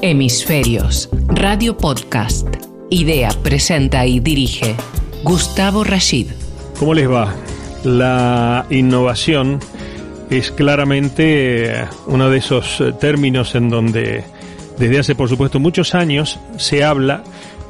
Hemisferios, Radio Podcast. Idea, presenta y dirige Gustavo Rashid. ¿Cómo les va? La innovación es claramente uno de esos términos en donde desde hace por supuesto muchos años se habla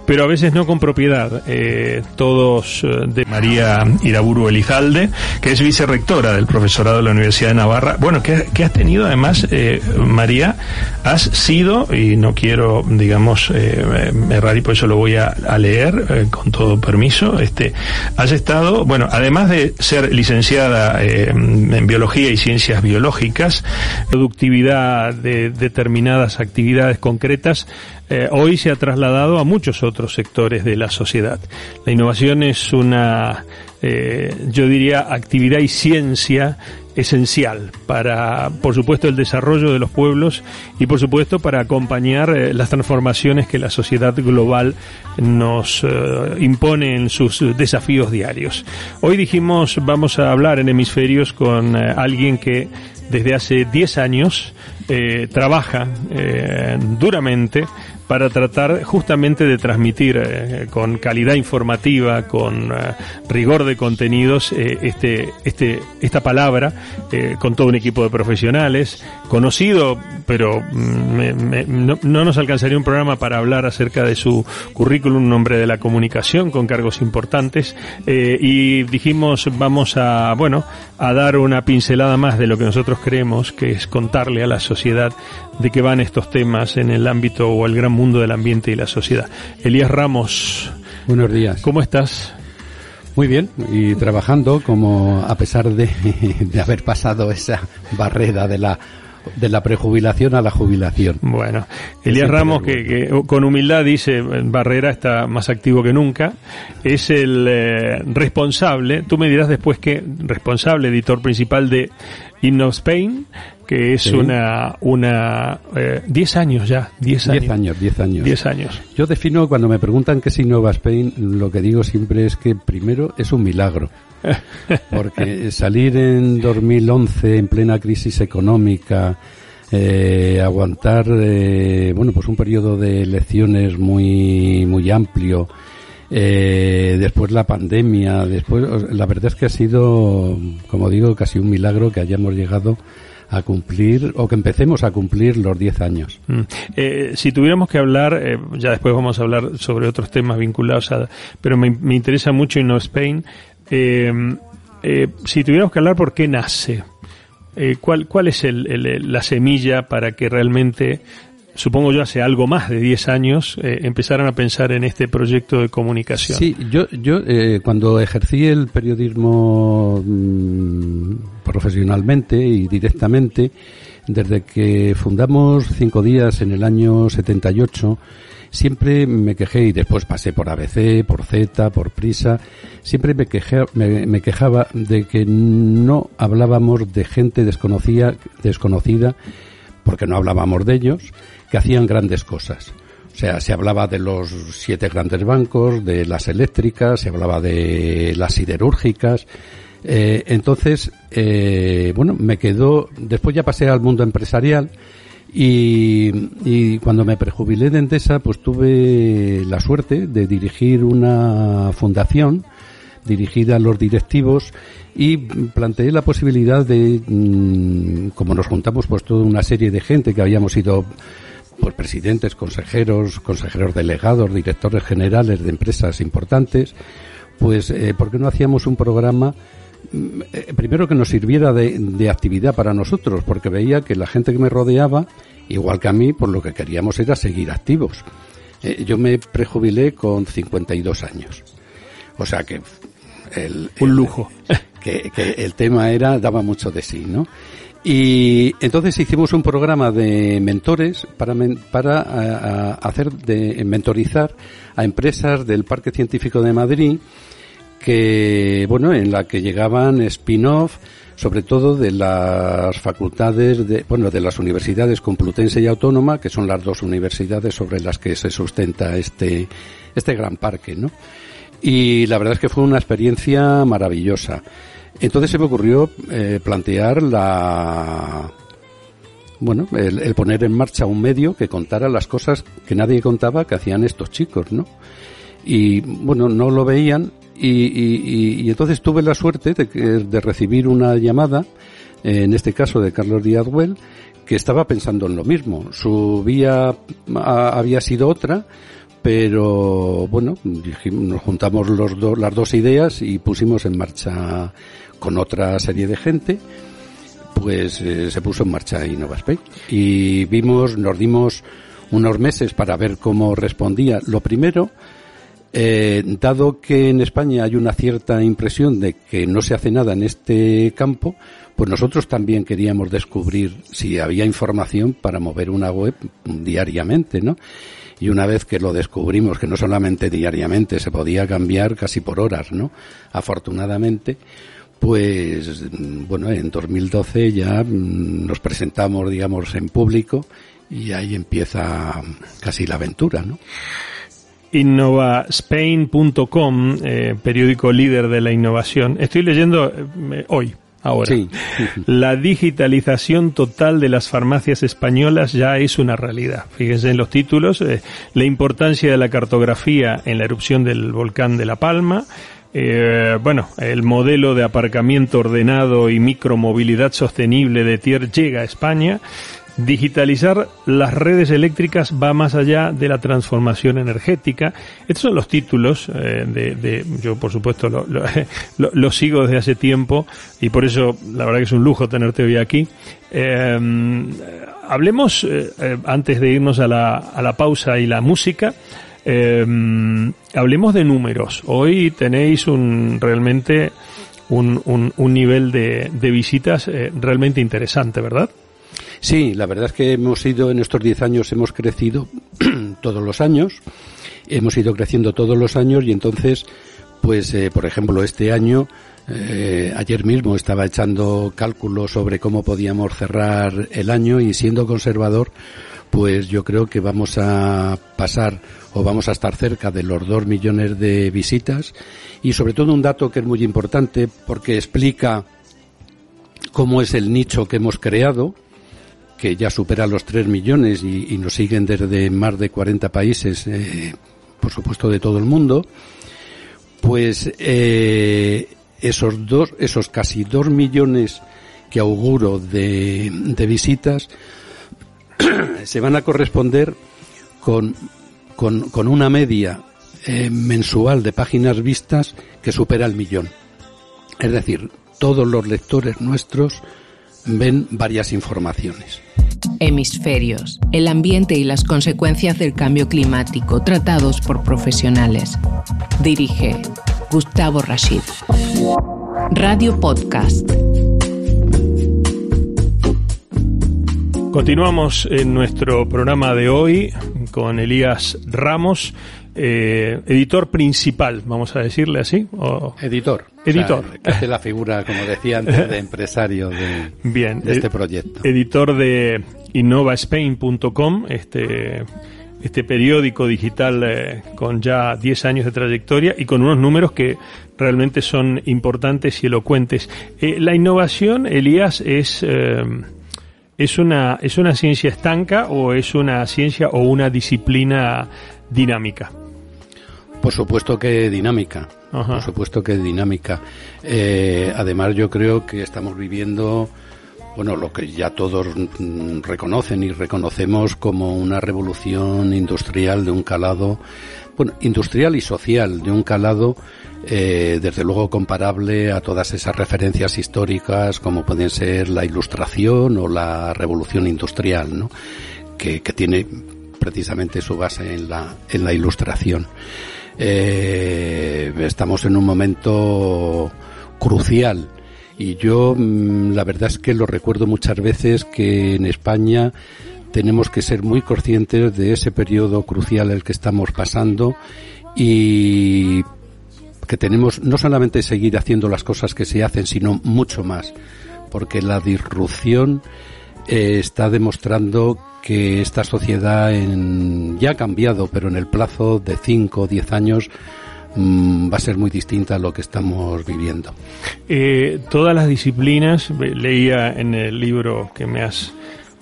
pero a veces no con propiedad. Eh, todos eh, de María Iraburu Elizalde, que es vicerrectora del profesorado de la Universidad de Navarra. Bueno, que, has tenido además, eh, María, has sido, y no quiero, digamos, errar y por eso lo voy a, leer con todo permiso, este, has estado, bueno, además de ser licenciada en biología y ciencias biológicas, productividad de determinadas actividades concretas, eh, hoy se ha trasladado a muchos otros sectores de la sociedad. La innovación es una, eh, yo diría, actividad y ciencia esencial para, por supuesto, el desarrollo de los pueblos y, por supuesto, para acompañar eh, las transformaciones que la sociedad global nos impone en sus desafíos diarios. Hoy dijimos, vamos a hablar en hemisferios con alguien que desde hace 10 años trabaja duramente para tratar justamente de transmitir eh, con calidad informativa, con eh, rigor de contenidos, eh, este, este, esta palabra, con todo un equipo de profesionales, conocido, pero mm, no, no, nos alcanzaría un programa para hablar acerca de su currículum, un hombre de la comunicación con cargos importantes, y dijimos vamos a, bueno, a dar una pincelada más de lo que nosotros creemos, que es contarle a la sociedad de qué van estos temas en el ámbito o el gran mundo del ambiente y la sociedad. Elías Ramos. Buenos días. ¿Cómo estás? Muy bien, y trabajando como a pesar de, de haber pasado esa barrera de la de la prejubilación a la jubilación. Bueno, Elías Ramos, que, con humildad dice, Barrera está más activo que nunca, es el eh, responsable, tú me dirás después que responsable, editor principal de Inno Spain, que es una una 10 eh, años ya, 10 años. 10 años, 10 años. 10 años. Yo defino cuando me preguntan qué es Innova Spain, lo que digo siempre es que primero es un milagro. Porque salir en 2011 en plena crisis económica, eh, aguantar eh, bueno pues un periodo de elecciones muy muy amplio eh, después la pandemia después la verdad es que ha sido como digo casi un milagro que hayamos llegado a cumplir o que empecemos a cumplir los 10 años. Mm. Eh, si tuviéramos que hablar, eh, ya después vamos a hablar sobre otros temas vinculados a, pero me, me interesa mucho Inno Spain. Eh, si tuviéramos que hablar, ¿por qué nace? ¿cuál, ¿Cuál es el, la semilla para que realmente supongo yo hace algo más de 10 años, eh, empezaron a pensar en este proyecto de comunicación. Sí, yo, yo eh, cuando ejercí el periodismo mm, profesionalmente y directamente, desde que fundamos Cinco Días en el año 78, siempre me quejé y después pasé por ABC, por Z, por Prisa, siempre me, quejé, me, quejaba de que no hablábamos de gente desconocida, desconocida porque no hablábamos de ellos, que hacían grandes cosas. O sea, se hablaba de los siete grandes bancos, de las eléctricas, se hablaba de las siderúrgicas. Eh, entonces, eh, bueno, me quedó, después ya pasé al mundo empresarial y, y, cuando me prejubilé de Endesa, pues tuve la suerte de dirigir una fundación dirigida a los directivos y planteé la posibilidad de, mm, como nos juntamos pues toda una serie de gente que habíamos sido pues presidentes, consejeros, consejeros delegados, directores generales de empresas importantes, pues eh, ¿por qué no hacíamos un programa mm, eh, primero que nos sirviera de, actividad para nosotros, porque veía que la gente que me rodeaba, igual que a mí, por lo que queríamos era seguir activos. Eh, yo me prejubilé con 52 años. O sea que el, un lujo. Que, que, el tema era, daba mucho de sí, ¿no? Y entonces hicimos un programa de mentores para, para hacer de mentorizar a empresas del Parque Científico de Madrid que, bueno, en la que llegaban spin-off, sobre todo de las facultades de, bueno, de las universidades Complutense y Autónoma, que son las dos universidades sobre las que se sustenta este, este gran parque, ¿no? Y la verdad es que fue una experiencia maravillosa. Entonces se me ocurrió eh, plantear la, bueno, el, poner en marcha un medio que contara las cosas que nadie contaba que hacían estos chicos, ¿no? Y bueno, no lo veían y, entonces tuve la suerte de, de recibir una llamada, en este caso de Carlos Díaz Well, que estaba pensando en lo mismo. Su vía había sido otra, pero bueno, nos juntamos los dos, las dos ideas y pusimos en marcha con otra serie de gente, pues eh, se puso en marcha InnovaSpace y vimos, nos dimos unos meses para ver cómo respondía. Lo primero, eh, dado que en España hay una cierta impresión de que no se hace nada en este campo, pues nosotros también queríamos descubrir si había información para mover una web diariamente, ¿no? Y una vez que lo descubrimos, que no solamente diariamente, se podía cambiar casi por horas, ¿no? Afortunadamente, pues, bueno, en 2012 ya nos presentamos, digamos, en público y ahí empieza casi la aventura, ¿no? innovaspain.com, eh, periódico líder de la innovación. Estoy leyendo eh, hoy, ahora. La digitalización total de las farmacias españolas ya es una realidad. Fíjense en los títulos, eh, la importancia de la cartografía en la erupción del volcán de La Palma, eh, bueno, el modelo de aparcamiento ordenado y micromovilidad sostenible de Tier llega a España Digitalizar las redes eléctricas va más allá de la transformación energética. Estos son los títulos eh, de, yo por supuesto lo, sigo desde hace tiempo y por eso la verdad que es un lujo tenerte hoy aquí. Eh, hablemos, eh, antes de irnos a la, a la pausa y la música, hablemos de números. Hoy tenéis un realmente un, un, un nivel de, de visitas realmente interesante, ¿verdad? Sí, la verdad es que hemos ido, en estos 10 años hemos crecido todos los años, hemos ido creciendo todos los años y entonces, pues, eh, por ejemplo, este año, eh, ayer mismo estaba echando cálculos sobre cómo podíamos cerrar el año y siendo conservador, pues yo creo que vamos a pasar o vamos a estar cerca de los dos millones de visitas y sobre todo un dato que es muy importante porque explica cómo es el nicho que hemos creado, que ya supera los 3 millones y, nos siguen desde más de 40 países, eh, por supuesto de todo el mundo, pues eh, esos dos, esos casi 2 millones que auguro de, de visitas se van a corresponder con, con, con una media eh, mensual de páginas vistas que supera el millón. Es decir, todos los lectores nuestros ven varias informaciones. Hemisferios, el ambiente y las consecuencias del cambio climático tratados por profesionales. Dirige Gustavo Rashid. Radio Podcast. Continuamos en nuestro programa de hoy con Elías Ramos, eh, editor principal, vamos a decirle así. O... Editor. Editor. O la figura, como decía antes, de empresario de, Bien, de este proyecto. Editor de innovaspain.com, este, este periódico digital eh, con ya 10 años de trayectoria y con unos números que realmente son importantes y elocuentes. Eh, la innovación, Elías, es... ¿Es una, ¿Es una ciencia estanca o es una ciencia o una disciplina dinámica? Por supuesto que dinámica. Por supuesto que dinámica. Eh, además, yo creo que estamos viviendo, bueno, lo que ya todos reconocen y reconocemos como una revolución industrial de un calado, bueno, industrial y social, de un calado, eh, desde luego comparable a todas esas referencias históricas como pueden ser la ilustración o la revolución industrial, ¿no? Que, que tiene precisamente su base en la, en la ilustración. Eh, estamos en un momento crucial y yo mm, la verdad es que lo recuerdo muchas veces que en España tenemos que ser muy conscientes de ese periodo crucial el que estamos pasando y que tenemos no solamente seguir haciendo las cosas que se hacen, sino mucho más, porque la disrupción eh, está demostrando que esta sociedad en, ya ha cambiado, pero en el plazo de 5 o 10 años mm, va a ser muy distinta a lo que estamos viviendo. Eh, todas las disciplinas, leía en el libro que me has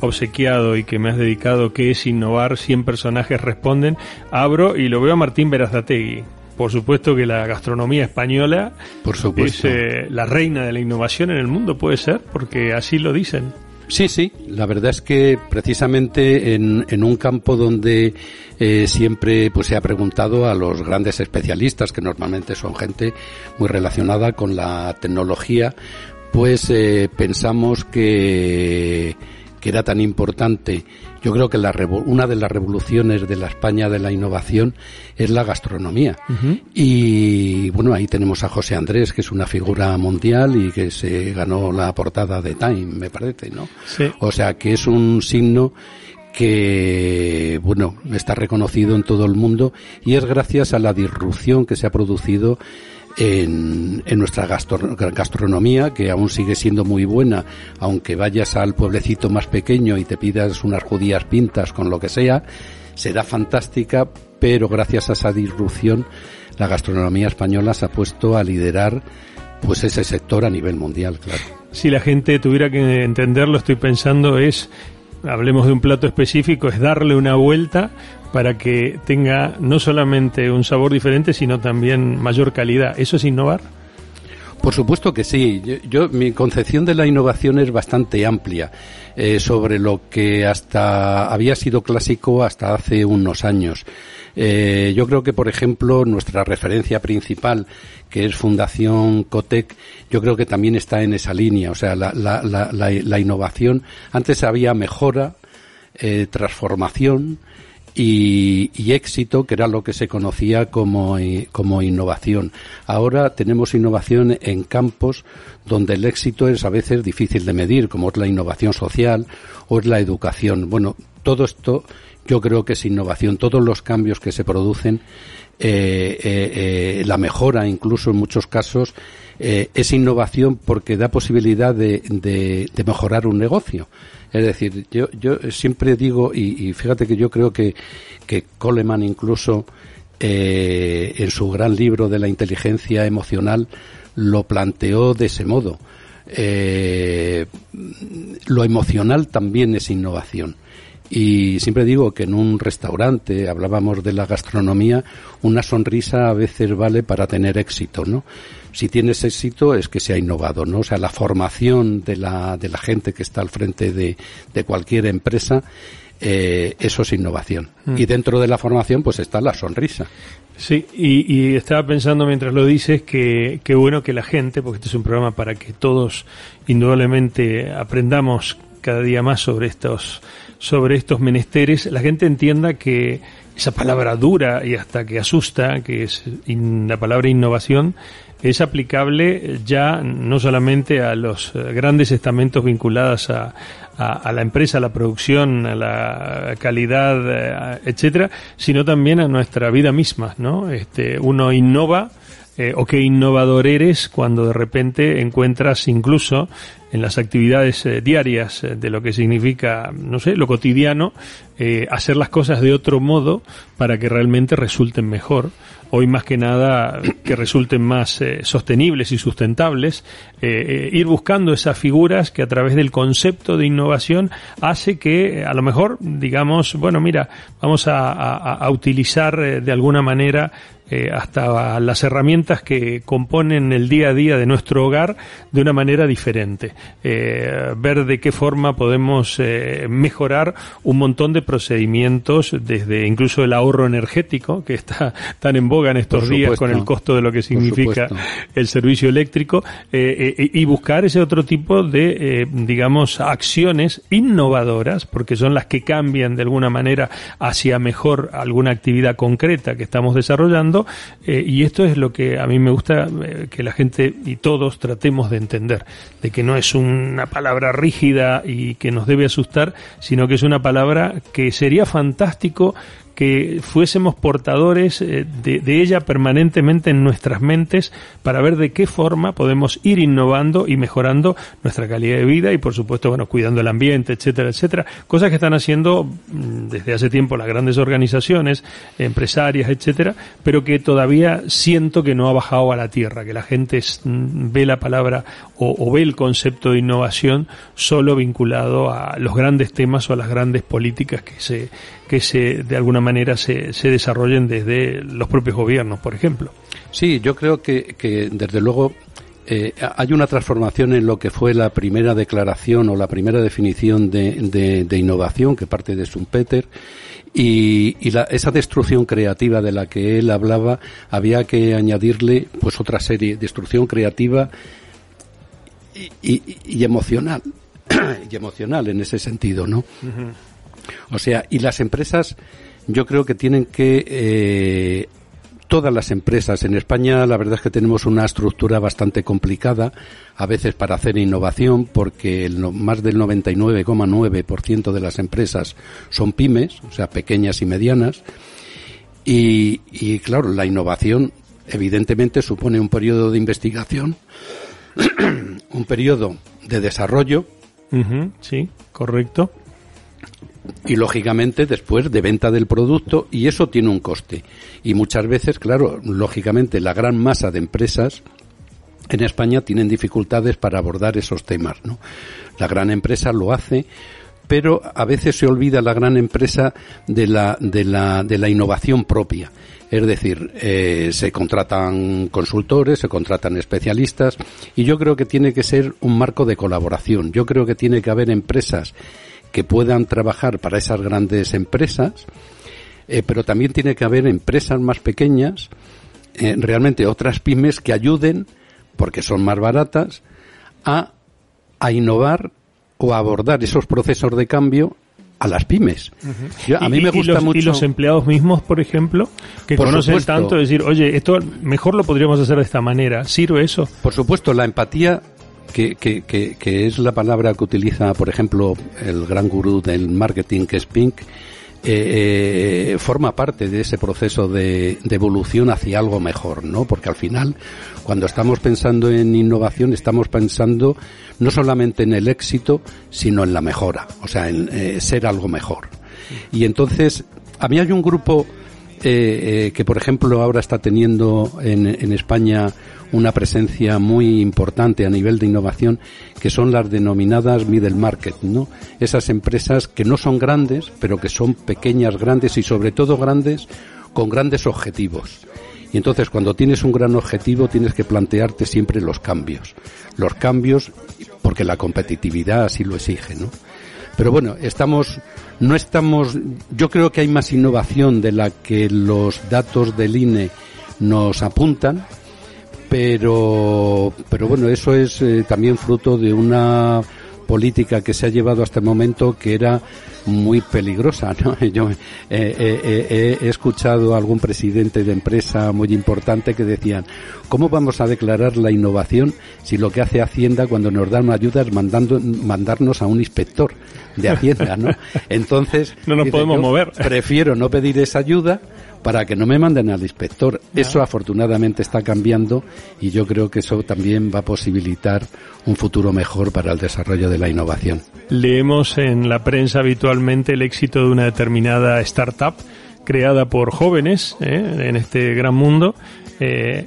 obsequiado y que me has dedicado, que es innovar, 100 personajes responden, abro y lo veo a Martín Berazategui. Por supuesto que la gastronomía española Por es eh, la reina de la innovación en el mundo, puede ser, porque así lo dicen. Sí, sí, la verdad es que precisamente en, en un campo donde eh, siempre pues se ha preguntado a los grandes especialistas, que normalmente son gente muy relacionada con la tecnología, pues eh, pensamos que, que era tan importante. Yo creo que la revo- una de las revoluciones de la España de la innovación es la gastronomía. Y bueno, ahí tenemos a José Andrés, que es una figura mundial y que se ganó la portada de Time, me parece, ¿no? Sí. O sea, que es un signo que, bueno, está reconocido en todo el mundo y es gracias a la disrupción que se ha producido en, en nuestra gastro- gastronomía, que aún sigue siendo muy buena, aunque vayas al pueblecito más pequeño y te pidas unas judías pintas con lo que sea, será fantástica, pero gracias a esa disrupción, la gastronomía española se ha puesto a liderar pues ese sector a nivel mundial, claro. Si la gente tuviera que entenderlo, estoy pensando es, hablemos de un plato específico, es darle una vuelta para que tenga no solamente un sabor diferente, sino también mayor calidad. ¿Eso es innovar? Por supuesto que sí. Yo, mi concepción de la innovación es bastante amplia eh, sobre lo que hasta había sido clásico hasta hace unos años. Eh, yo creo que, por ejemplo, nuestra referencia principal, que es Fundación Cotec, yo creo que también está en esa línea. O sea, la, la, la, la, innovación, antes había mejora, eh, transformación, y, y éxito, que era lo que se conocía como, i- como innovación. Ahora tenemos innovación en campos donde el éxito es a veces difícil de medir, como es la innovación social o es la educación. Bueno, todo esto yo creo que es innovación. Todos los cambios que se producen, eh, eh, eh, la mejora incluso en muchos casos, es innovación porque da posibilidad de, mejorar un negocio. Es decir, yo, siempre digo, y, y fíjate que yo creo que, que Coleman incluso en su gran libro de la inteligencia emocional lo planteó de ese modo. Lo emocional también es innovación. Y siempre digo que en un restaurante, hablábamos de la gastronomía, una sonrisa a veces vale para tener éxito, ¿no? Si tienes éxito es que se ha innovado, ¿no? O sea, la formación de la, de la gente que está al frente de, de cualquier empresa, eh, eso es innovación. Y dentro de la formación, pues está la sonrisa. Sí, y, y estaba pensando mientras lo dices que, que bueno que la gente, porque este es un programa para que todos indudablemente aprendamos cada día más sobre estos sobre estos menesteres, la gente entienda que esa palabra dura y hasta que asusta, que es in- la palabra innovación, es aplicable ya no solamente a los grandes estamentos vinculados a, a, a la empresa, a la producción, a la calidad, eh, etcétera, sino también a nuestra vida misma, ¿no? Este, uno innova eh, o qué innovador eres cuando de repente encuentras incluso en las actividades eh, diarias eh, de lo que significa, no sé, lo cotidiano, eh, hacer las cosas de otro modo para que realmente resulten mejor. Hoy más que nada que resulten más eh, sostenibles y sustentables, ir buscando esas figuras que a través del concepto de innovación hace que a lo mejor digamos, bueno, mira, vamos a, a- a utilizar de alguna manera eh, hasta las herramientas que componen el día a día de nuestro hogar de una manera diferente. Eh, ver de qué forma podemos eh, mejorar un montón de procedimientos, desde incluso el ahorro energético, que está tan en boga en estos Por días supuesto. con el costo de lo que significa el servicio eléctrico, eh, eh, y buscar ese otro tipo de, eh, digamos, acciones innovadoras, porque son las que cambian de alguna manera hacia mejor alguna actividad concreta que estamos desarrollando, eh, y esto es lo que a mí me gusta eh, que la gente y todos tratemos de entender, de que no es una palabra rígida y que nos debe asustar, sino que es una palabra que sería fantástico que fuésemos portadores eh, de, ella permanentemente en nuestras mentes para ver de qué forma podemos ir innovando y mejorando nuestra calidad de vida y por supuesto, bueno, cuidando el ambiente, etcétera, etcétera. Cosas que están haciendo mm, desde hace tiempo las grandes organizaciones, empresarias, etcétera, pero que todavía siento que no ha bajado a la tierra, que la gente mm, ve la palabra o, o ve el concepto de innovación solo vinculado a los grandes temas o a las grandes políticas que se que se de alguna manera se, se desarrollen desde los propios gobiernos, por ejemplo. Sí, yo creo que, que desde luego eh, hay una transformación en lo que fue la primera declaración o la primera definición de, de, innovación que parte de Schumpeter y, y la, esa destrucción creativa de la que él hablaba había que añadirle pues otra serie destrucción creativa y, y, y emocional y emocional en ese sentido, ¿no? Uh -huh. O sea, y las empresas, yo creo que tienen que eh, todas las empresas. En España la verdad es que tenemos una estructura bastante complicada a veces para hacer innovación porque el, más del 99,9% de las empresas son pymes, o sea, pequeñas y medianas. Y, y claro, la innovación evidentemente supone un periodo de investigación, un periodo de desarrollo. Sí, correcto y lógicamente después de venta del producto y eso tiene un coste. Y muchas veces, claro, lógicamente la gran masa de empresas en España tienen dificultades para abordar esos temas, ¿no? La gran empresa lo hace, pero a veces se olvida la gran empresa de la, de la, de la innovación propia. Es decir, eh, se contratan consultores, se contratan especialistas y yo creo que tiene que ser un marco de colaboración. Yo creo que tiene que haber empresas que puedan trabajar para esas grandes empresas, eh, pero también tiene que haber empresas más pequeñas, eh, realmente otras pymes que ayuden, porque son más baratas, a, a innovar o a abordar esos procesos de cambio a las pymes. Uh -huh. Yo, a mí me gusta y los, mucho. Y los empleados mismos, por ejemplo, que por conocen supuesto. tanto, decir, oye, esto mejor lo podríamos hacer de esta manera. ¿Sirve eso? Por supuesto, la empatía que, que, que, que, es la palabra que utiliza, por ejemplo, el gran gurú del marketing, que es Pink, eh, eh, forma parte de ese proceso de, de, evolución hacia algo mejor, ¿no? Porque al final, cuando estamos pensando en innovación, estamos pensando no solamente en el éxito, sino en la mejora, o sea, en eh, ser algo mejor. Y entonces, a mí hay un grupo eh, eh, que por ejemplo ahora está teniendo en, en, España una presencia muy importante a nivel de innovación que son las denominadas middle market, ¿no? Esas empresas que no son grandes, pero que son pequeñas, grandes y sobre todo grandes con grandes objetivos. Y entonces cuando tienes un gran objetivo tienes que plantearte siempre los cambios. Los cambios porque la competitividad así lo exige, ¿no? Pero bueno, estamos, no estamos, yo creo que hay más innovación de la que los datos del INE nos apuntan, pero, pero bueno, eso es eh, también fruto de una política que se ha llevado hasta el momento que era muy peligrosa. ¿no? Yo eh, eh, eh, he escuchado a algún presidente de empresa muy importante que decían, ¿cómo vamos a declarar la innovación si lo que hace Hacienda cuando nos dan ayuda es mandando, mandarnos a un inspector de Hacienda? ¿no? Entonces, no nos dice, podemos mover. Prefiero no pedir esa ayuda para que no me manden al inspector. Eso afortunadamente está cambiando y yo creo que eso también va a posibilitar un futuro mejor para el desarrollo de la innovación. Leemos en la prensa habitualmente el éxito de una determinada startup creada por jóvenes ¿eh? en este gran mundo eh,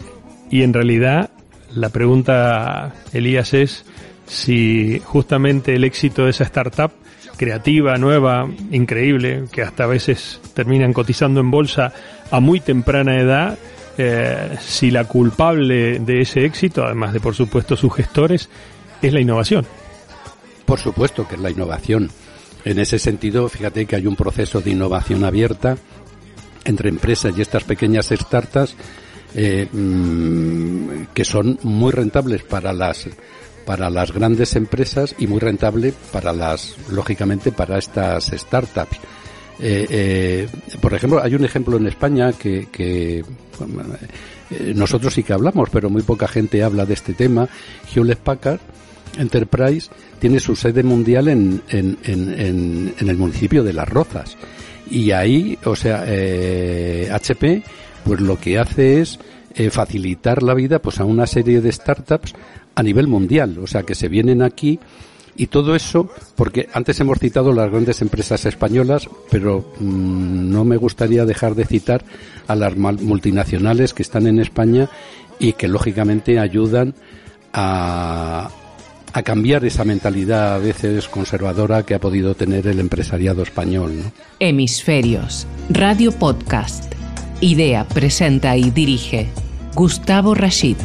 y en realidad la pregunta, Elías, es si justamente el éxito de esa startup creativa, nueva, increíble, que hasta a veces terminan cotizando en bolsa a muy temprana edad, eh, si la culpable de ese éxito, además de por supuesto sus gestores, es la innovación. Por supuesto que es la innovación. En ese sentido, fíjate que hay un proceso de innovación abierta entre empresas y estas pequeñas startups eh, mmm, que son muy rentables para las para las grandes empresas y muy rentable para las, lógicamente, para estas startups. Eh, eh, por ejemplo, hay un ejemplo en España que, que eh, nosotros sí que hablamos, pero muy poca gente habla de este tema. Hewlett Packard Enterprise tiene su sede mundial en, en, en, en el municipio de Las Rozas Y ahí, o sea, HP, pues lo que hace es facilitar la vida pues a una serie de startups a nivel mundial, o sea, que se vienen aquí y todo eso, porque antes hemos citado las grandes empresas españolas, pero mm, no me gustaría dejar de citar a las multinacionales que están en España y que lógicamente ayudan a, a cambiar esa mentalidad a veces conservadora que ha podido tener el empresariado español. Hemisferios, Radio Podcast. Idea, presenta y dirige Gustavo Rashid.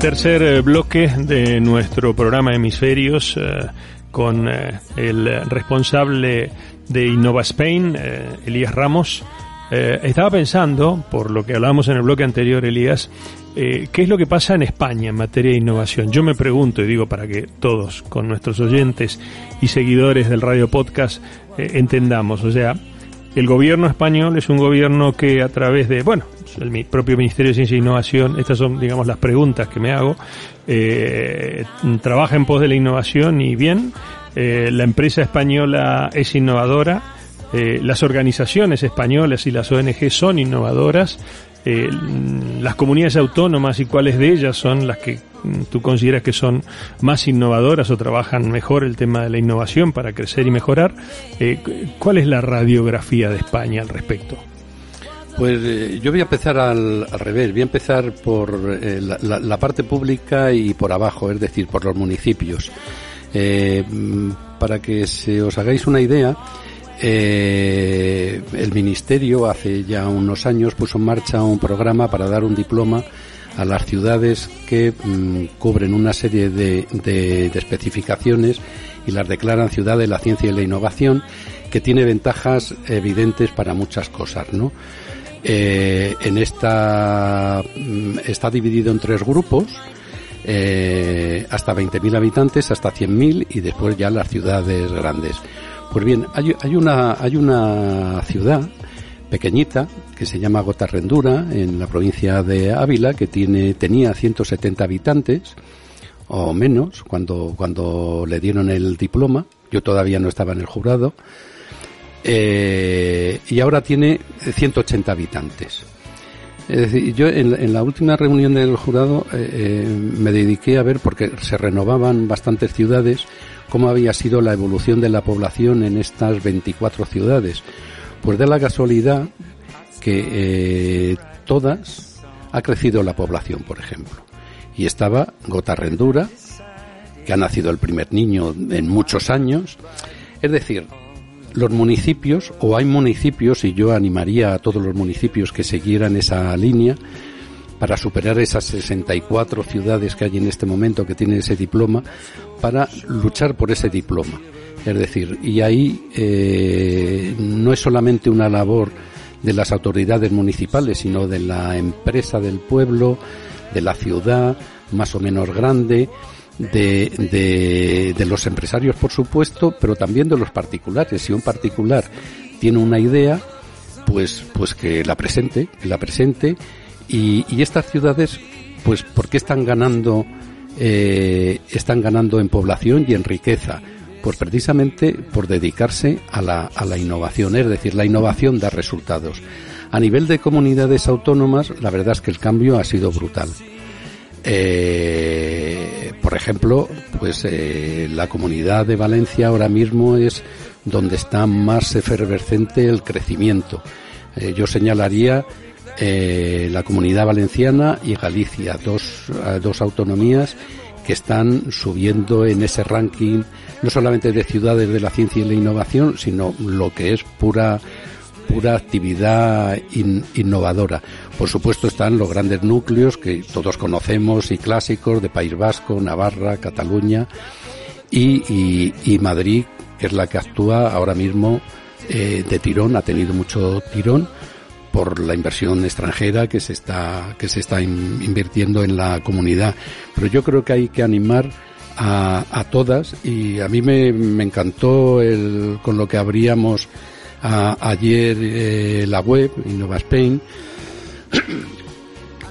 Tercer eh, bloque de nuestro programa Hemisferios eh, con eh, el responsable de Innova Spain, Elías Ramos. estaba pensando, por lo que hablábamos en el bloque anterior, Elías, ¿qué es lo que pasa en España en materia de innovación? Yo me pregunto, y digo para que todos, con nuestros oyentes y seguidores del Radio Podcast, entendamos, o sea, el gobierno español es un gobierno que a través de, bueno, el propio Ministerio de Ciencia e Innovación, estas son, digamos, las preguntas que me hago, eh, trabaja en pos de la innovación y bien, eh, la empresa española es innovadora, eh, las organizaciones españolas y las ONG son innovadoras, las comunidades autónomas y cuáles de ellas son las que mm, tú consideras que son más innovadoras o trabajan mejor el tema de la innovación para crecer y mejorar. ¿Cuál es la radiografía de España al respecto? Pues eh, yo voy a empezar al, revés, voy a empezar por la, parte pública y por abajo, es decir, por los municipios. Mm, para que se os hagáis una idea, eh, el Ministerio hace ya unos años puso en marcha un programa para dar un diploma a las ciudades que mm, cubren una serie de, especificaciones y las declaran ciudad de la ciencia y la innovación, que tiene ventajas evidentes para muchas cosas, ¿no? Eh, en esta mm, está dividido en tres grupos. Eh, hasta 20.000 habitantes, hasta 100.000 y después ya las ciudades grandes. Pues bien, hay, una, hay una ciudad pequeñita que se llama Gotarrendura en la provincia de Ávila que tiene tenía 170 habitantes o menos cuando cuando le dieron el diploma yo todavía no estaba en el jurado eh, y ahora tiene 180 habitantes es decir, yo en, la última reunión del jurado eh, eh, me dediqué a ver porque se renovaban bastantes ciudades cómo había sido la evolución de la población en estas 24 ciudades. Pues de la casualidad que todas ha crecido la población, por ejemplo. Y estaba Gotarrendura, que ha nacido el primer niño en muchos años. Es decir, los municipios, o hay municipios, y yo animaría a todos los municipios que siguieran esa línea, para superar esas 64 ciudades que hay en este momento que tienen ese diploma, para luchar por ese diploma. Es decir, y ahí eh, no es solamente una labor de las autoridades municipales, sino de la empresa del pueblo, de la ciudad, más o menos grande, de, de, de, los empresarios, por supuesto, pero también de los particulares. Si un particular tiene una idea, pues, pues que la presente, que la presente y, y estas ciudades, pues, ¿por qué están ganando, eh, están ganando en población y en riqueza? Pues precisamente por dedicarse a la, a la innovación, es decir, la innovación da resultados. A nivel de comunidades autónomas, la verdad es que el cambio ha sido brutal. Eh, ejemplo, pues eh, la comunidad de Valencia ahora mismo es donde está más efervescente el crecimiento. Eh, yo señalaría eh, la Comunidad Valenciana y Galicia, dos, dos autonomías que están subiendo en ese ranking no solamente de ciudades de la ciencia y la innovación, sino lo que es pura pura actividad innovadora. Por supuesto están los grandes núcleos que todos conocemos y clásicos de País Vasco, Navarra, Cataluña y, Madrid, que es la que actúa ahora mismo eh, de tirón, ha tenido mucho tirón por la inversión extranjera que se está que se está invirtiendo en la comunidad. Pero yo creo que hay que animar a, a todas y a mí me, me encantó el, con lo que abríamos ayer eh, la web Innova Spain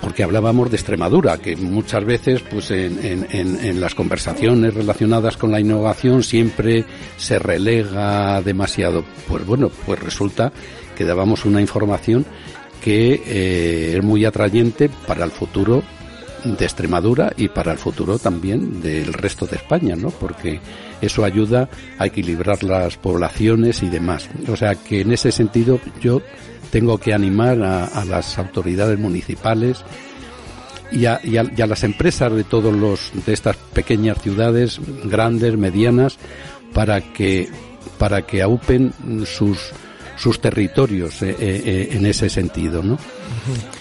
porque hablábamos de Extremadura, que muchas veces, pues en, las conversaciones relacionadas con la innovación siempre se relega demasiado. Pues bueno, pues resulta que dábamos una información que eh, es muy atrayente para el futuro de Extremadura y para el futuro también del resto de España, ¿no? Porque eso ayuda a equilibrar las poblaciones y demás. O sea que en ese sentido yo tengo que animar a, las autoridades municipales y a, y, a, las empresas de todos los de estas pequeñas ciudades grandes medianas para que para que aupen sus sus territorios eh, eh, eh, en ese sentido, ¿no?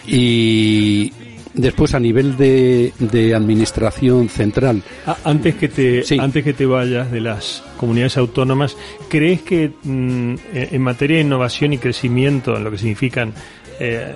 Y Después, a nivel de, de administración central. Ah, antes, que te, antes que te vayas de las comunidades autónomas, ¿crees que mm, en materia de innovación y crecimiento, en lo que significan eh,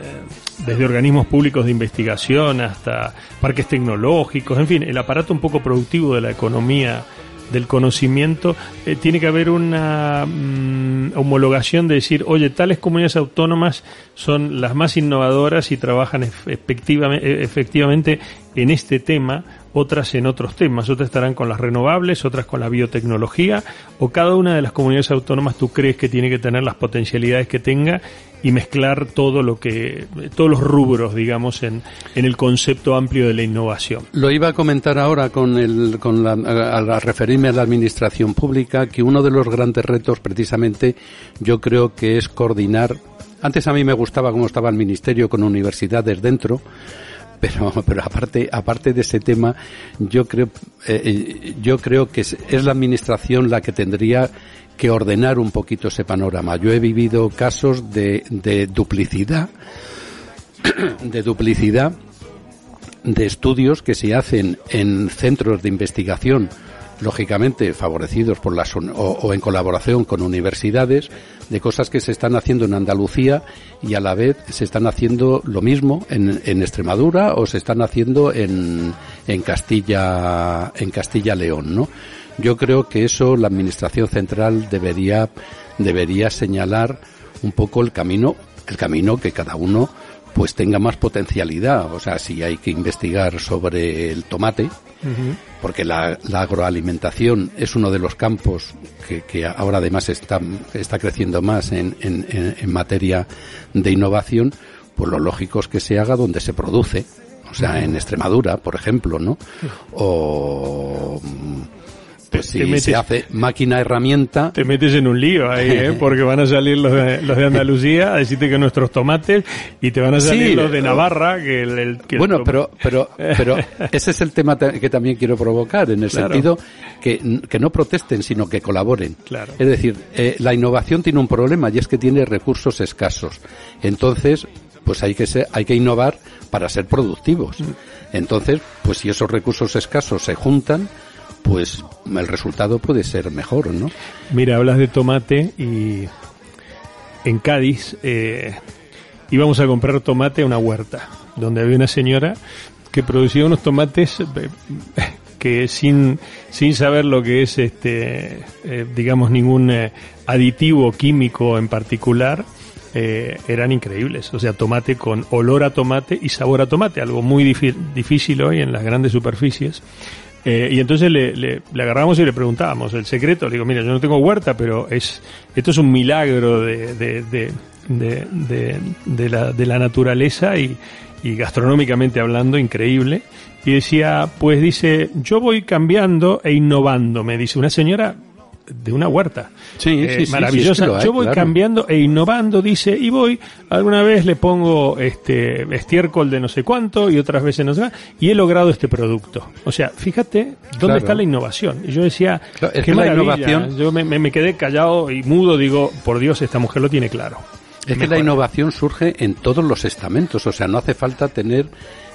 desde organismos públicos de investigación hasta parques tecnológicos, en fin, el aparato un poco productivo de la economía del conocimiento, eh, tiene que haber una mm, homologación de decir, oye, tales comunidades autónomas son las más innovadoras y trabajan efectivamente, efectivamente en este tema, otras en otros temas, otras estarán con las renovables, otras con la biotecnología, o cada una de las comunidades autónomas tú crees que tiene que tener las potencialidades que tenga y mezclar todo lo que, todos los rubros, digamos, en, en el concepto amplio de la innovación. Lo iba a comentar ahora con el, con la, a, referirme a la administración pública, que uno de los grandes retos precisamente yo creo que es coordinar. Antes a mí me gustaba cómo estaba el ministerio con universidades dentro, pero pero aparte aparte de ese tema yo creo eh, eh, yo creo que es, la administración la que tendría que ordenar un poquito ese panorama. Yo he vivido casos de, de duplicidad, de duplicidad de estudios que se hacen en centros de investigación, lógicamente favorecidos por las o, en colaboración con universidades, de cosas que se están haciendo en Andalucía y a la vez se están haciendo lo mismo en, en Extremadura o se están haciendo en, en Castilla en Castilla León, ¿no? Yo creo que eso la Administración Central debería, debería señalar un poco el camino, el camino que cada uno pues tenga más potencialidad. O sea, si hay que investigar sobre el tomate, porque la, agroalimentación es uno de los campos que, ahora además está, está creciendo más en, en, en, materia de innovación, pues lo lógico es que se haga donde se produce. O sea, en Extremadura, por ejemplo, ¿no? O pues si se hace máquina herramienta. Te metes en un lío ahí, ¿eh? porque van a salir los de, los de Andalucía a decirte que nuestros tomates y te van a salir los de Navarra. Que el, bueno, pero, pero, pero ese es el tema que también quiero provocar, en el sentido que, que, no protesten, sino que colaboren. Claro. Es decir, eh, la innovación tiene un problema y es que tiene recursos escasos. Entonces, pues hay que, ser, hay que innovar para ser productivos. Mm. Entonces, pues si esos recursos escasos se juntan, pues el resultado puede ser mejor, ¿no? Mira, hablas de tomate y en Cádiz eh, íbamos a comprar tomate a una huerta, donde había una señora que producía unos tomates eh, que sin, sin saber lo que es este eh, digamos ningún aditivo químico en particular eran increíbles o sea tomate con olor a tomate y sabor a tomate algo muy difícil hoy en las grandes superficies eh, y entonces le, le, agarramos y le preguntábamos el secreto. Le digo, mira, yo no tengo huerta, pero es esto es un milagro de, de, de, de, de la, de la naturaleza y, y gastronómicamente hablando, increíble. Y decía, pues dice, yo voy cambiando e innovando, me dice una señora de una huerta. Sí, eh, maravillosa. Yo voy cambiando e innovando, dice, y voy, alguna vez le pongo este estiércol de no sé cuánto y otras veces no sé y he logrado este producto. O sea, fíjate dónde está la innovación. Y yo decía, qué la innovación. Yo me, me, quedé callado y mudo, digo, por Dios, esta mujer lo tiene claro. Es que la innovación surge en todos los estamentos, o sea, no hace falta tener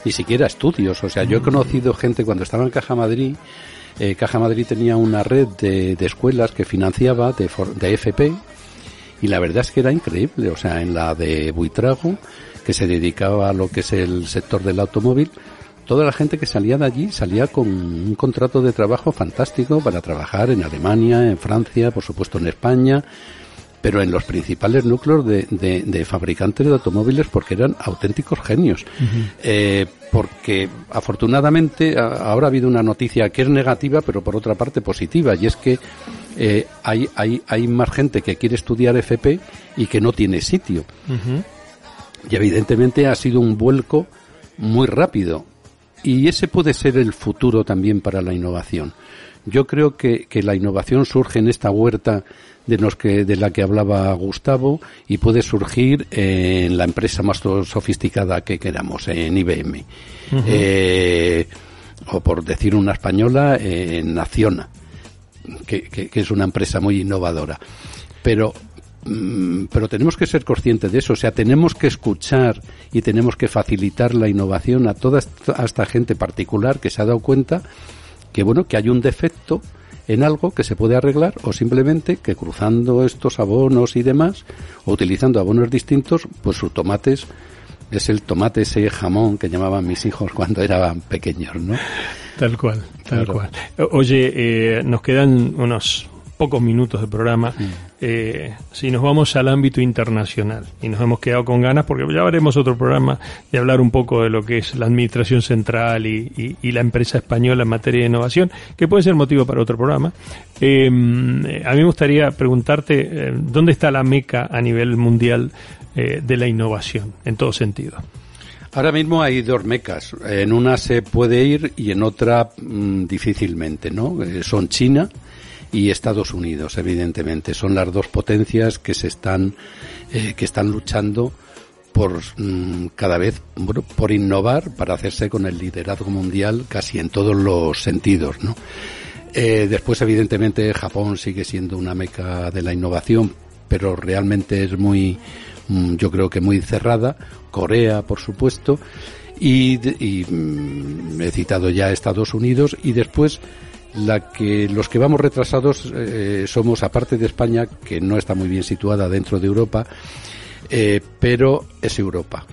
ni siquiera estudios. O sea, yo he conocido gente cuando estaba en Caja Madrid eh, Caja Madrid tenía una red de, escuelas que financiaba de, de FP y la verdad es que era increíble. O sea, en la de Buitrago, que se dedicaba a lo que es el sector del automóvil, toda la gente que salía de allí salía con un contrato de trabajo fantástico para trabajar en Alemania, en Francia, por supuesto en España, pero en los principales núcleos de, de, fabricantes de automóviles porque eran auténticos genios. Eh, porque afortunadamente ahora ha habido una noticia que es negativa, pero por otra parte positiva, y es que eh, hay, hay, hay más gente que quiere estudiar FP y que no tiene sitio. Y evidentemente ha sido un vuelco muy rápido. Y ese puede ser el futuro también para la innovación. Yo creo que, que la innovación surge en esta huerta de los que de la que hablaba Gustavo y puede surgir en la empresa más sofisticada que queramos en IBM eh, o por decir una española en Naciona que, que, es una empresa muy innovadora. Pero mm, pero tenemos que ser conscientes de eso, o sea, tenemos que escuchar y tenemos que facilitar la innovación a toda esta gente particular que se ha dado cuenta que bueno, que hay un defecto en algo que se puede arreglar o simplemente que cruzando estos abonos y demás o utilizando abonos distintos, pues sus tomates es el tomate ese jamón que llamaban mis hijos cuando eran pequeños, ¿no? Tal cual, tal cual. Oye, eh, nos quedan unos pocos minutos de programa, eh, si nos vamos al ámbito internacional y nos hemos quedado con ganas, porque ya veremos otro programa de hablar un poco de lo que es la administración central y, la empresa española en materia de innovación, que puede ser motivo para otro programa. Eh, a mí me gustaría preguntarte eh, dónde está la meca a nivel mundial de la innovación, en todo sentido. Ahora mismo hay dos mecas. En una se puede ir y en otra mm, difícilmente, ¿no? son China y Estados Unidos, evidentemente. Son las dos potencias que se están, eh, que están luchando por mm, cada vez bueno, por innovar para hacerse con el liderazgo mundial casi en todos los sentidos, ¿no? Eh, después, evidentemente, Japón sigue siendo una meca de la innovación, pero realmente es muy, mm, yo creo que muy cerrada. Corea, por supuesto, y, y mm, he citado ya Estados Unidos y después la que los que vamos retrasados eh, somos, aparte de España, que no está muy bien situada dentro de Europa, eh, pero es Europa.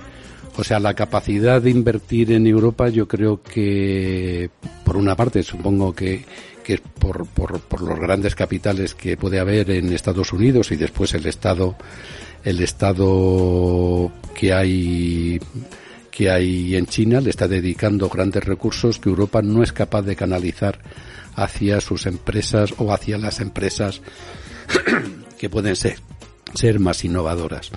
O sea, la capacidad de invertir en Europa yo creo que, por una parte, supongo que, que es por, por, por los grandes capitales que puede haber en Estados Unidos y después el Estado, el Estado que hay que hay en China le está dedicando grandes recursos que Europa no es capaz de canalizar hacia sus empresas o hacia las empresas que pueden ser ser más innovadoras.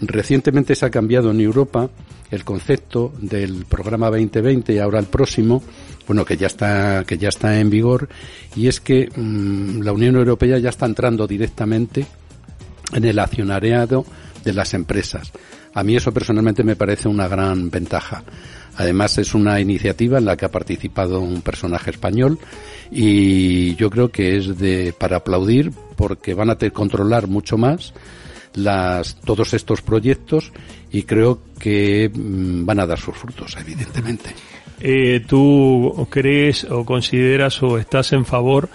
Recientemente se ha cambiado en Europa el concepto del programa 2020 y ahora el próximo, bueno, que ya está que ya está en vigor y es que mm, la Unión Europea ya está entrando directamente en el accionariado de las empresas. A mí eso personalmente me parece una gran ventaja. Además es una iniciativa en la que ha participado un personaje español y yo creo que es de para aplaudir porque van a controlar mucho más las todos estos proyectos y creo que mm, van a dar sus frutos evidentemente. Eh, tú crees o consideras o estás en favor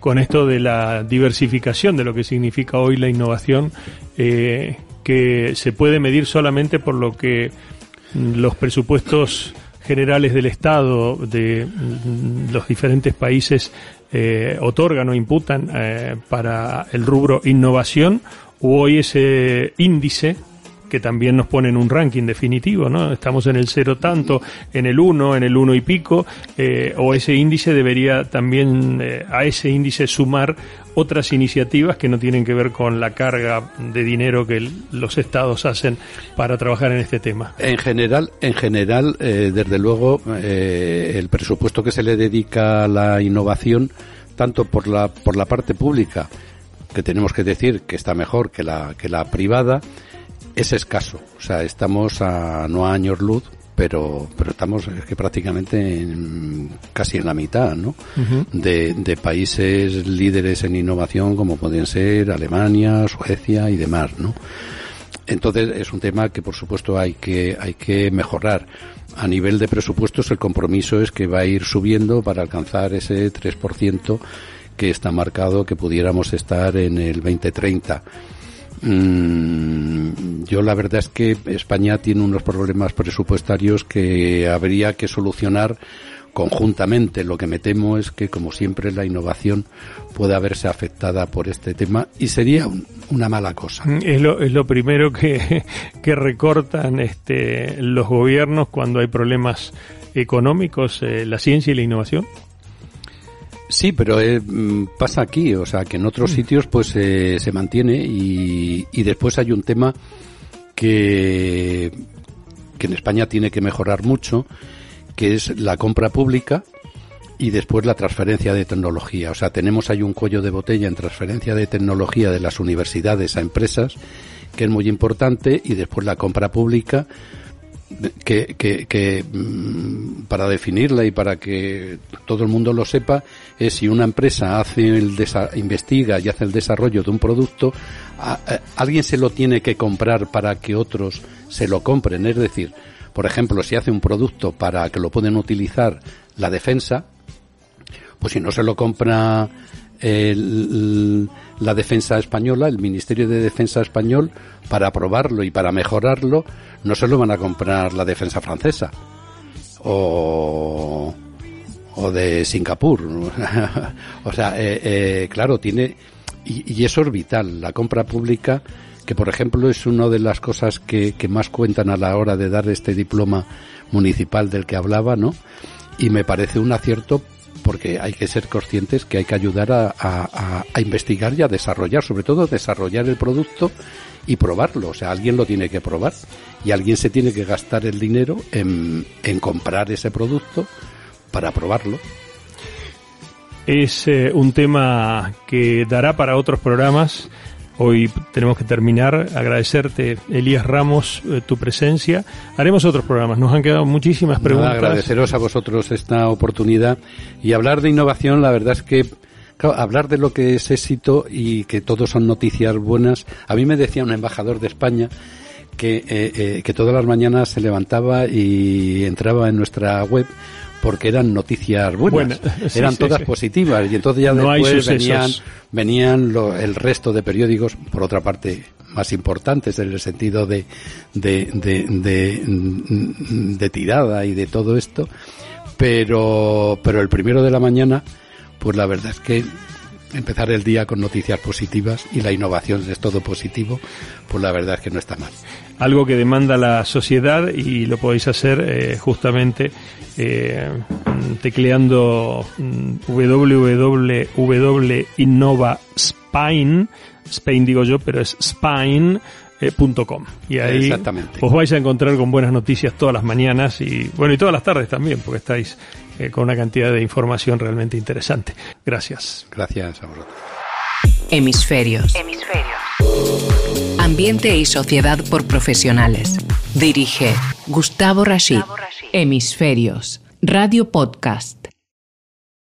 con esto de la diversificación de lo que significa hoy la innovación eh, que se puede medir solamente por lo que los presupuestos generales del Estado de mm, los diferentes países eh, otorgan o imputan eh, para el rubro innovación, hoy ese índice que también nos ponen un ranking definitivo, ¿no? Estamos en el cero tanto, en el uno, en el uno y pico, eh, o ese índice debería también eh, a ese índice sumar otras iniciativas que no tienen que ver con la carga de dinero que los estados hacen para trabajar en este tema. En general, en general, eh, desde luego, el presupuesto que se le dedica a la innovación, tanto por la por la parte pública, que tenemos que decir que está mejor que la que la privada, es escaso. O sea, estamos a no a años luz, pero, pero estamos es que prácticamente casi en la mitad, ¿no? de, de países líderes en innovación como pueden ser Alemania, Suecia y demás, ¿no? Entonces es un tema que por supuesto hay que hay que mejorar. A nivel de presupuestos el compromiso es que va a ir subiendo para alcanzar ese 3% que está marcado que pudiéramos estar en el 2030 Mm, yo la verdad es que España tiene unos problemas presupuestarios que habría que solucionar conjuntamente lo que me temo es que, como siempre, la innovación puede haberse afectada por este tema y sería una mala cosa. Es lo, es lo primero que, que recortan este, los gobiernos cuando hay problemas económicos, eh, la ciencia y la innovación. Sí, pero eh, mm, pasa aquí, o sea, que en otros mm. sitios pues eh, se mantiene y, y después hay un tema que, que en España tiene que mejorar mucho, que es la compra pública y después la transferencia de tecnología. O sea, tenemos ahí un cuello de botella en transferencia de tecnología de las universidades a empresas, que es muy importante, y después la compra pública, que, que, que, mm, para definirla y para que todo el mundo lo sepa es si una empresa hace el investiga y hace el desarrollo de un producto alguien se lo tiene que comprar para que otros se lo compren. Es decir por ejemplo si hace un producto para que lo pueden utilizar la defensa pues si no se lo compra el, la defensa española, el Ministerio de Defensa español, para aprobarlo y para mejorarlo, no se lo van a comprar la defensa francesa o, o de Singapur. o sea, eh, eh, claro, tiene. Y, y, es vital. La compra pública, que por ejemplo es una de las cosas que, que más cuentan a la hora de dar este diploma municipal del que hablaba, ¿no? Y me parece un acierto porque hay que ser conscientes que hay que ayudar a, investigar y a desarrollar, sobre todo desarrollar el producto y probarlo. O sea, alguien lo tiene que probar y alguien se tiene que gastar el dinero en, en comprar ese producto para probarlo. Es eh, un tema que dará para otros programas Hoy tenemos que terminar. Agradecerte, Elías Ramos, eh, tu presencia. Haremos otros programas. Nos han quedado muchísimas preguntas. agradeceros a vosotros esta oportunidad y hablar de innovación. La verdad es que hablar de lo que es éxito y que todo son noticias buenas. A mí me decía un embajador de España que, eh, eh, que todas las mañanas se levantaba y entraba en nuestra web porque eran noticias buenas, eran todas positivas y entonces ya después venían, venían el resto de periódicos, por otra parte, más importantes en el sentido de, de, de, de, tirada y de todo esto, pero, pero el primero de la mañana, pues la verdad es que empezar el día con noticias positivas y la innovación es todo positivo, pues la verdad es que no está mal. Algo que demanda la sociedad y lo podéis hacer eh, justamente eh, tecleando mm, www.innovaspine, Spain digo yo, pero es spine. Eh, y ahí os vais a encontrar con buenas noticias todas las mañanas y bueno y todas las tardes también porque estáis eh, con una cantidad de información realmente interesante. Gracias. Gracias a vosotros. Hemisferios. Hemisferios. Ambiente y sociedad por profesionales. Dirige Gustavo Rashid. Hemisferios. Radio Podcast.